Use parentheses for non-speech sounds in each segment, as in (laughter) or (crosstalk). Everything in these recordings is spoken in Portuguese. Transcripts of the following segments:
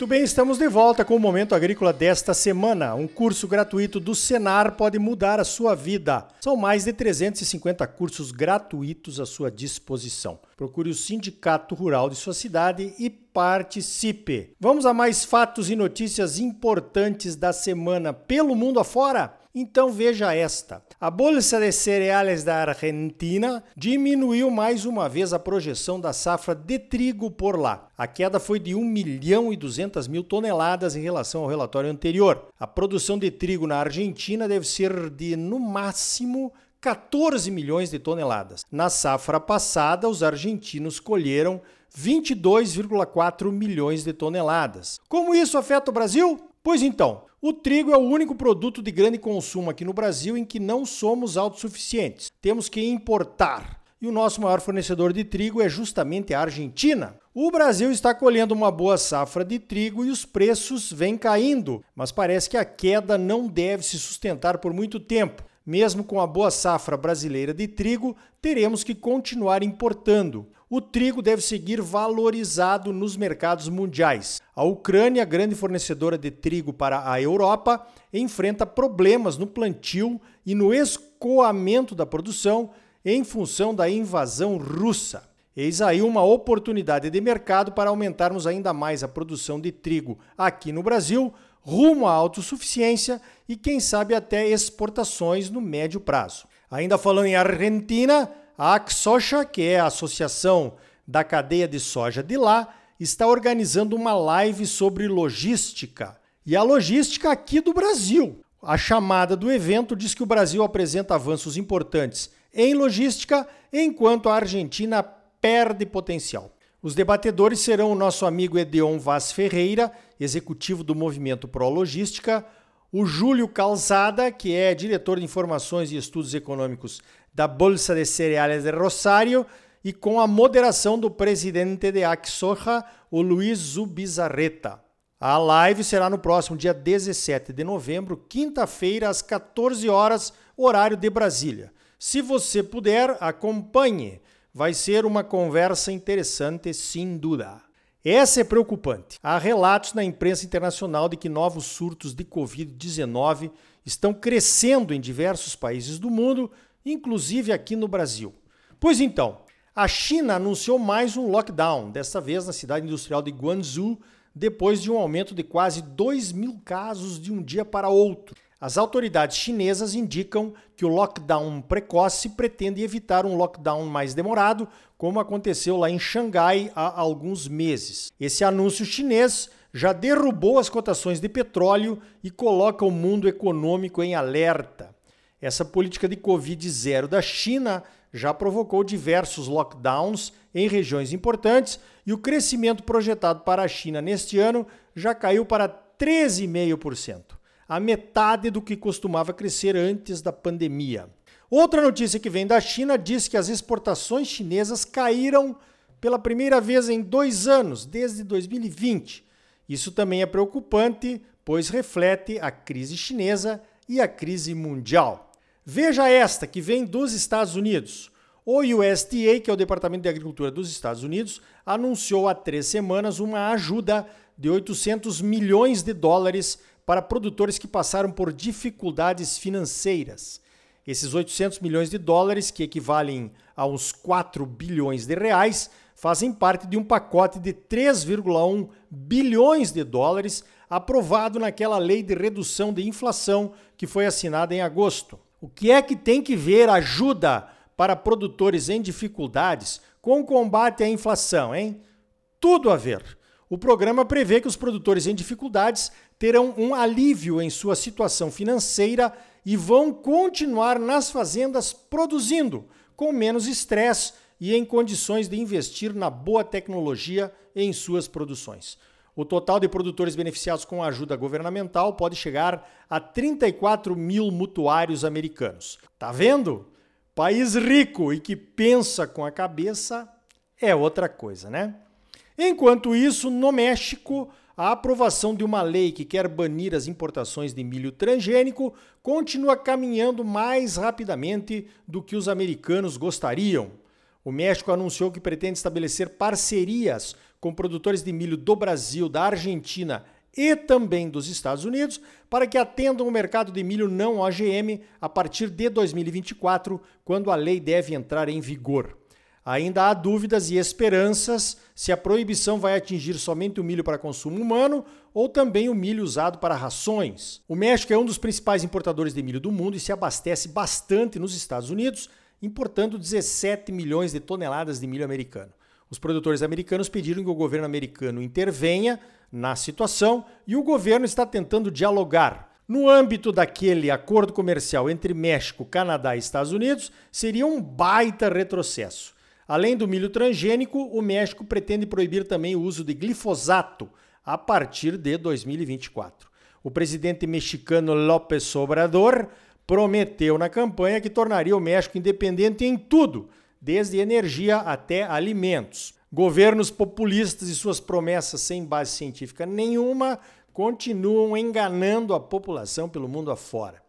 Muito bem, estamos de volta com o Momento Agrícola desta semana. Um curso gratuito do Senar pode mudar a sua vida. São mais de 350 cursos gratuitos à sua disposição. Procure o Sindicato Rural de sua cidade e participe. Vamos a mais fatos e notícias importantes da semana pelo mundo afora? Então veja esta. A Bolsa de Cereais da Argentina diminuiu mais uma vez a projeção da safra de trigo por lá. A queda foi de 1 milhão e 200 mil toneladas em relação ao relatório anterior. A produção de trigo na Argentina deve ser de, no máximo, 14 milhões de toneladas. Na safra passada, os argentinos colheram 22,4 milhões de toneladas. Como isso afeta o Brasil? Pois então, o trigo é o único produto de grande consumo aqui no Brasil em que não somos autossuficientes. Temos que importar. E o nosso maior fornecedor de trigo é justamente a Argentina. O Brasil está colhendo uma boa safra de trigo e os preços vêm caindo, mas parece que a queda não deve se sustentar por muito tempo. Mesmo com a boa safra brasileira de trigo, teremos que continuar importando o trigo deve seguir valorizado nos mercados mundiais. A Ucrânia, grande fornecedora de trigo para a Europa, enfrenta problemas no plantio e no escoamento da produção em função da invasão russa. Eis aí uma oportunidade de mercado para aumentarmos ainda mais a produção de trigo aqui no Brasil, rumo à autossuficiência e, quem sabe, até exportações no médio prazo. Ainda falando em Argentina, a Axocha, que é a associação da cadeia de soja de lá, está organizando uma live sobre logística. E a logística aqui do Brasil. A chamada do evento diz que o Brasil apresenta avanços importantes em logística, enquanto a Argentina perde potencial. Os debatedores serão o nosso amigo Edeon Vaz Ferreira, executivo do Movimento Pro Logística, o Júlio Calzada, que é diretor de Informações e Estudos Econômicos da Bolsa de Cereais de Rosário e com a moderação do presidente de Axoja, o Luiz Zubizarreta. A live será no próximo dia 17 de novembro, quinta-feira, às 14 horas, horário de Brasília. Se você puder, acompanhe. Vai ser uma conversa interessante, sem dúvida. Essa é preocupante. Há relatos na imprensa internacional de que novos surtos de Covid-19 estão crescendo em diversos países do mundo inclusive aqui no Brasil. Pois então, a China anunciou mais um lockdown, desta vez na cidade industrial de Guangzhou, depois de um aumento de quase 2 mil casos de um dia para outro. As autoridades chinesas indicam que o lockdown precoce pretende evitar um lockdown mais demorado, como aconteceu lá em Xangai há alguns meses. Esse anúncio chinês já derrubou as cotações de petróleo e coloca o mundo econômico em alerta. Essa política de Covid zero da China já provocou diversos lockdowns em regiões importantes e o crescimento projetado para a China neste ano já caiu para 13,5%, a metade do que costumava crescer antes da pandemia. Outra notícia que vem da China diz que as exportações chinesas caíram pela primeira vez em dois anos, desde 2020. Isso também é preocupante, pois reflete a crise chinesa e a crise mundial. Veja esta que vem dos Estados Unidos. O USDA, que é o Departamento de Agricultura dos Estados Unidos, anunciou há três semanas uma ajuda de 800 milhões de dólares para produtores que passaram por dificuldades financeiras. Esses 800 milhões de dólares, que equivalem a uns 4 bilhões de reais, fazem parte de um pacote de 3,1 bilhões de dólares aprovado naquela lei de redução de inflação que foi assinada em agosto. O que é que tem que ver ajuda para produtores em dificuldades com o combate à inflação, hein? Tudo a ver. O programa prevê que os produtores em dificuldades terão um alívio em sua situação financeira e vão continuar nas fazendas produzindo, com menos estresse e em condições de investir na boa tecnologia em suas produções. O total de produtores beneficiados com ajuda governamental pode chegar a 34 mil mutuários americanos. Tá vendo? País rico e que pensa com a cabeça é outra coisa, né? Enquanto isso, no México, a aprovação de uma lei que quer banir as importações de milho transgênico continua caminhando mais rapidamente do que os americanos gostariam. O México anunciou que pretende estabelecer parcerias com produtores de milho do Brasil, da Argentina e também dos Estados Unidos, para que atendam o mercado de milho não OGM a partir de 2024, quando a lei deve entrar em vigor. Ainda há dúvidas e esperanças se a proibição vai atingir somente o milho para consumo humano ou também o milho usado para rações. O México é um dos principais importadores de milho do mundo e se abastece bastante nos Estados Unidos, importando 17 milhões de toneladas de milho americano. Os produtores americanos pediram que o governo americano intervenha na situação e o governo está tentando dialogar. No âmbito daquele acordo comercial entre México, Canadá e Estados Unidos, seria um baita retrocesso. Além do milho transgênico, o México pretende proibir também o uso de glifosato a partir de 2024. O presidente mexicano López Obrador prometeu na campanha que tornaria o México independente em tudo, desde energia até alimentos. Governos populistas e suas promessas sem base científica nenhuma continuam enganando a população pelo mundo afora.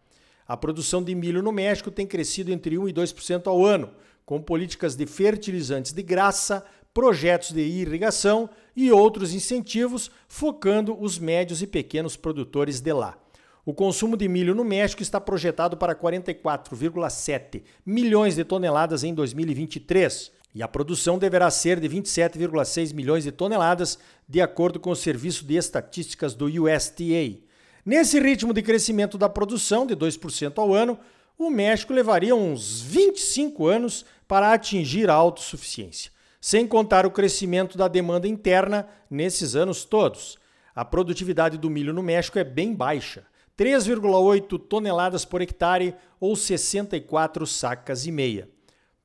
A produção de milho no México tem crescido entre 1 e 2% ao ano com políticas de fertilizantes de graça, projetos de irrigação e outros incentivos, focando os médios e pequenos produtores de lá. O consumo de milho no México está projetado para 44,7 milhões de toneladas em 2023 e a produção deverá ser de 27,6 milhões de toneladas, de acordo com o Serviço de Estatísticas do USDA. Nesse ritmo de crescimento da produção, de 2% ao ano, o México levaria uns 25 anos para atingir a autossuficiência, sem contar o crescimento da demanda interna nesses anos todos. A produtividade do milho no México é bem baixa, 3,8 toneladas por hectare ou 64 sacas e meia.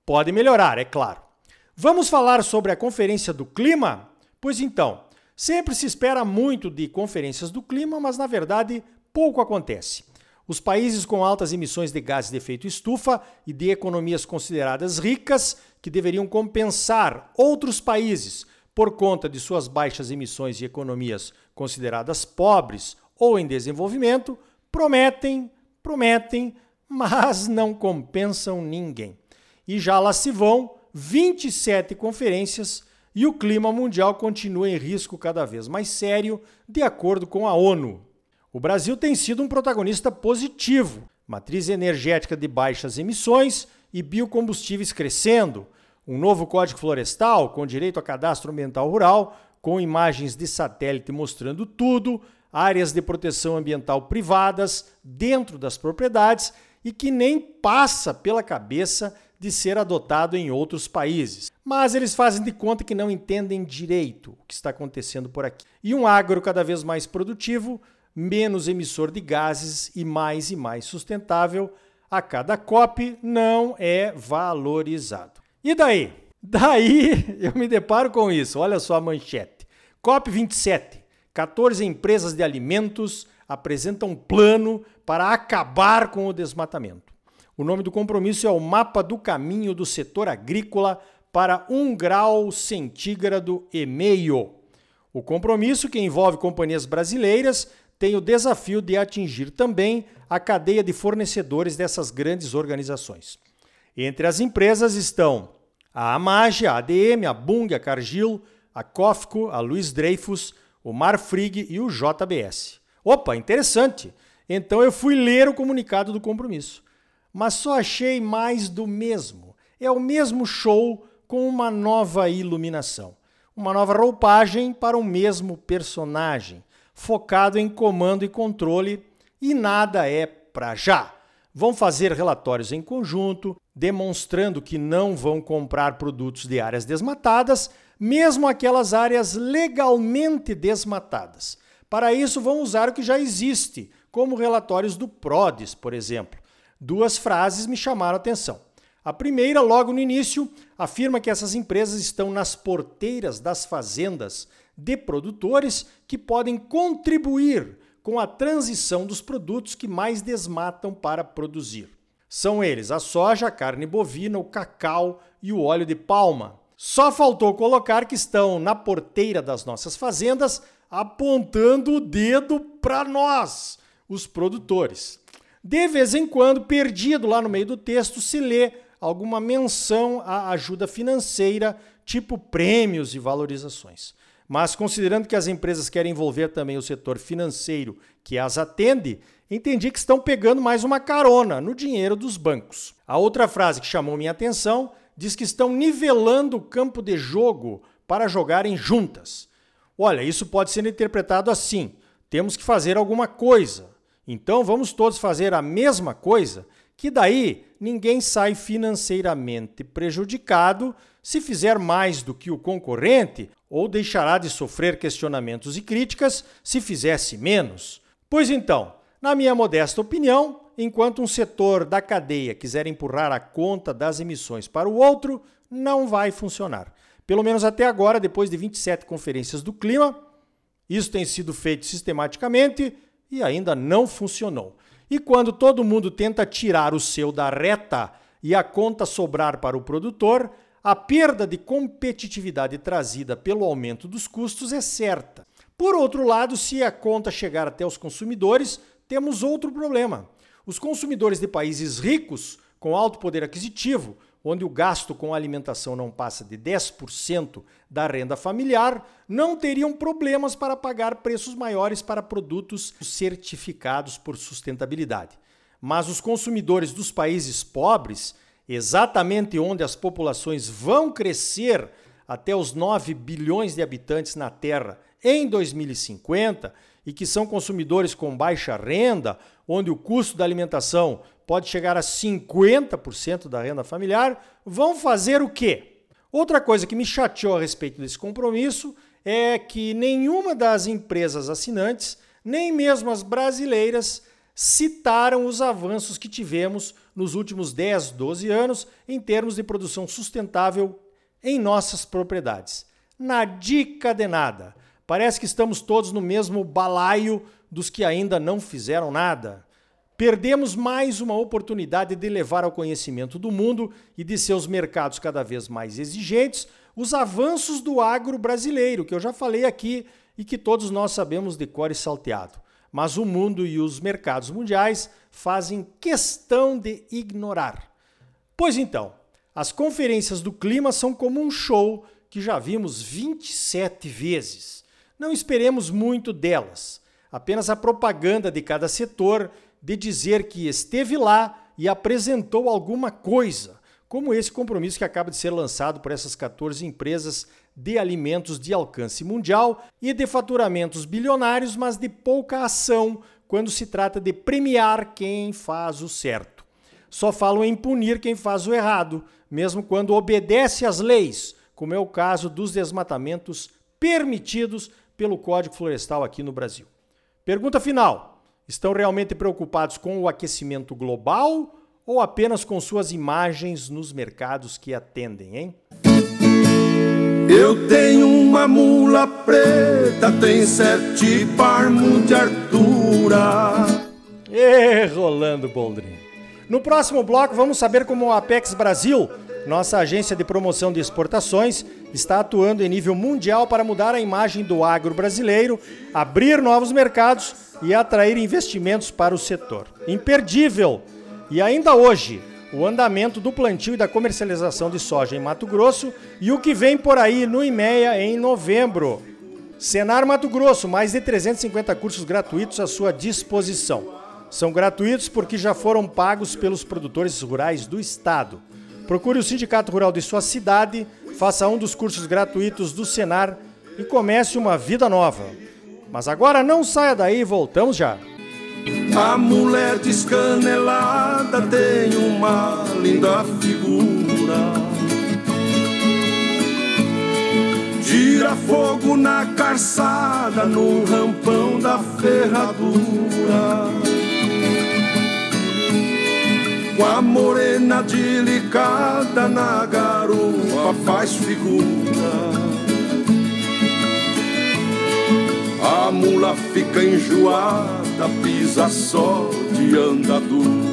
Pode melhorar, é claro. Vamos falar sobre a Conferência do Clima? Pois então, sempre se espera muito de conferências do clima, mas na verdade pouco acontece. Os países com altas emissões de gases de efeito estufa e de economias consideradas ricas, que deveriam compensar outros países por conta de suas baixas emissões e economias consideradas pobres ou em desenvolvimento, prometem, prometem, mas não compensam ninguém. E já lá se vão 27 conferências e o clima mundial continua em risco cada vez mais sério, de acordo com a ONU. O Brasil tem sido um protagonista positivo. Matriz energética de baixas emissões e biocombustíveis crescendo, um novo Código Florestal com direito a cadastro ambiental rural, com imagens de satélite mostrando tudo, áreas de proteção ambiental privadas dentro das propriedades e que nem passa pela cabeça de ser adotado em outros países. Mas eles fazem de conta que não entendem direito o que está acontecendo por aqui. E um agro cada vez mais produtivo menos emissor de gases e mais e mais sustentável a cada COP não é valorizado. E daí? (laughs) Daí eu me deparo com isso. Olha só a manchete. COP 27. 14 empresas de alimentos apresentam um plano para acabar com o desmatamento. O nome do compromisso é o Mapa do Caminho do Setor Agrícola para 1 grau centígrado e meio. O compromisso, que envolve companhias brasileiras, tem o desafio de atingir também a cadeia de fornecedores dessas grandes organizações. Entre as empresas estão a Amage, a ADM, a Bung, a Cargill, a Cofco, a Luiz Dreyfus, o Marfrig e o JBS. Opa, interessante! Então eu fui ler o comunicado do compromisso, mas só achei mais do mesmo. É o mesmo show com uma nova iluminação, uma nova roupagem para o mesmo personagem focado em comando e controle e nada é para já. Vão fazer relatórios em conjunto, demonstrando que não vão comprar produtos de áreas desmatadas, mesmo aquelas áreas legalmente desmatadas. Para isso, vão usar o que já existe, como relatórios do PRODES, por exemplo. Duas frases me chamaram a atenção. A primeira, logo no início, afirma que essas empresas estão nas porteiras das fazendas de produtores que podem contribuir com a transição dos produtos que mais desmatam para produzir. São eles a soja, a carne bovina, o cacau e o óleo de palma. Só faltou colocar que estão na porteira das nossas fazendas apontando o dedo para nós, os produtores. De vez em quando, perdido lá no meio do texto, se lê alguma menção à ajuda financeira, tipo prêmios e valorizações. Mas considerando que as empresas querem envolver também o setor financeiro que as atende, entendi que estão pegando mais uma carona no dinheiro dos bancos. A outra frase que chamou minha atenção diz que estão nivelando o campo de jogo para jogarem juntas. Olha, isso pode ser interpretado assim: temos que fazer alguma coisa. Então vamos todos fazer a mesma coisa, que daí ninguém sai financeiramente prejudicado se fizer mais do que o concorrente ou deixará de sofrer questionamentos e críticas se fizesse menos. Pois então, na minha modesta opinião, enquanto um setor da cadeia quiser empurrar a conta das emissões para o outro, não vai funcionar. Pelo menos até agora, depois de 27 conferências do clima, isso tem sido feito sistematicamente e ainda não funcionou. E quando todo mundo tenta tirar o seu da reta e a conta sobrar para o produtor, a perda de competitividade trazida pelo aumento dos custos é certa. Por outro lado, se a conta chegar até os consumidores, temos outro problema. Os consumidores de países ricos, com alto poder aquisitivo, onde o gasto com alimentação não passa de 10% da renda familiar, não teriam problemas para pagar preços maiores para produtos certificados por sustentabilidade. Mas os consumidores dos países pobres, exatamente onde as populações vão crescer até os 9 bilhões de habitantes na Terra em 2050 e que são consumidores com baixa renda, onde o custo da alimentação pode chegar a 50% da renda familiar, vão fazer o quê? Outra coisa que me chateou a respeito desse compromisso é que nenhuma das empresas assinantes, nem mesmo as brasileiras, citaram os avanços que tivemos nos últimos 10, 12 anos em termos de produção sustentável em nossas propriedades. Na dica de nada. Parece que estamos todos no mesmo balaio dos que ainda não fizeram nada. Perdemos mais uma oportunidade de levar ao conhecimento do mundo e de seus mercados cada vez mais exigentes os avanços do agro brasileiro, que eu já falei aqui e que todos nós sabemos de cor e salteado. Mas o mundo e os mercados mundiais fazem questão de ignorar. Pois então, as conferências do clima são como um show que já vimos 27 vezes. Não esperemos muito delas, apenas a propaganda de cada setor de dizer que esteve lá e apresentou alguma coisa, como esse compromisso que acaba de ser lançado por essas 14 empresas de alimentos de alcance mundial e de faturamentos bilionários, mas de pouca ação quando se trata de premiar quem faz o certo. Só falam em punir quem faz o errado, mesmo quando obedece às leis, como é o caso dos desmatamentos permitidos pelo Código Florestal aqui no Brasil. Pergunta final: Estão realmente preocupados com o aquecimento global ou apenas com suas imagens nos mercados que atendem, hein? Eu tenho uma mula preta, tem sete palmos de altura. E Rolando Boldrin. No próximo bloco, vamos saber como a Apex Brasil, nossa agência de promoção de exportações, está atuando em nível mundial para mudar a imagem do agro brasileiro, abrir novos mercados e atrair investimentos para o setor. Imperdível! E ainda hoje, o andamento do plantio e da comercialização de soja em Mato Grosso e o que vem por aí no IMEA em novembro. Senar Mato Grosso, mais de 350 cursos gratuitos à sua disposição. São gratuitos porque já foram pagos pelos produtores rurais do estado. Procure o Sindicato Rural de sua cidade, faça um dos cursos gratuitos do Senar e comece uma vida nova. Mas agora não saia daí, voltamos já. A mulher descanelada tem uma linda figura. Gira fogo na calçada, no rampão da ferradura. Com a morena delicada na garupa faz figura. A mula fica enjoada, pisa só de andadura.